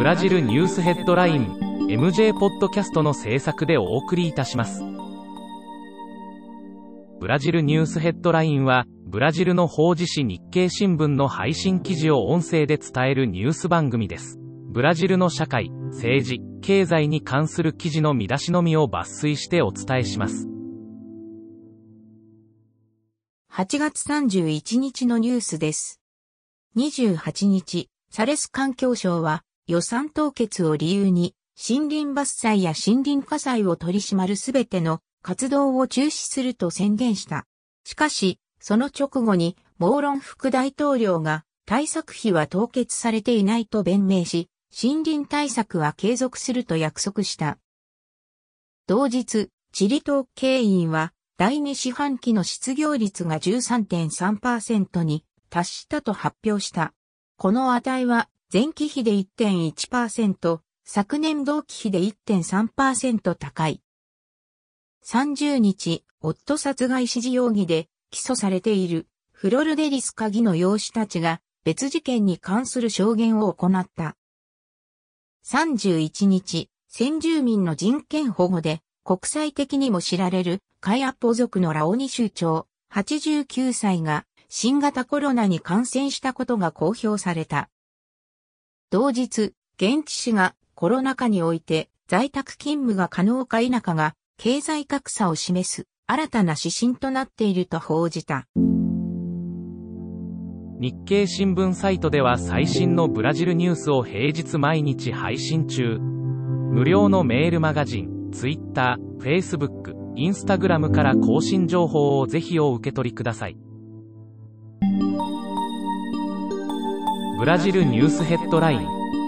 ブラジルニュースヘッドライン MJ ポッドキャストの制作でお送りいたします。ブラジルニュースヘッドラインはブラジルの法事紙日経新聞の配信記事を音声で伝えるニュース番組です。ブラジルの社会政治経済に関する記事の見出しのみを抜粋してお伝えします。8月31日のニュースです。28日、サレス環境省は予算凍結を理由に森林伐採や森林火災を取り締まるすべての活動を中止すると宣言した。しかし、その直後に、モーロン副大統領が対策費は凍結されていないと弁明し、森林対策は継続すると約束した。同日、チリ統計員は第2四半期の失業率が13.3%に達したと発表した。この値は前期比で1.1%、昨年同期比で1.3%高い。30日、夫殺害指示容疑で起訴されているフロルデリス鍵の養子たちが別事件に関する証言を行った。31日、先住民の人権保護で国際的にも知られるカイアポ族のラオニ州長89歳が新型コロナに感染したことが公表された。同日、現地市がコロナ禍において在宅勤務が可能か否かが経済格差を示す新たな指針となっていると報じた。日経新聞サイトでは最新のブラジルニュースを平日毎日配信中。無料のメールマガジン、Twitter、Facebook、インスタグラムから更新情報をぜひお受け取りください。ブラジルニュースヘッドライン。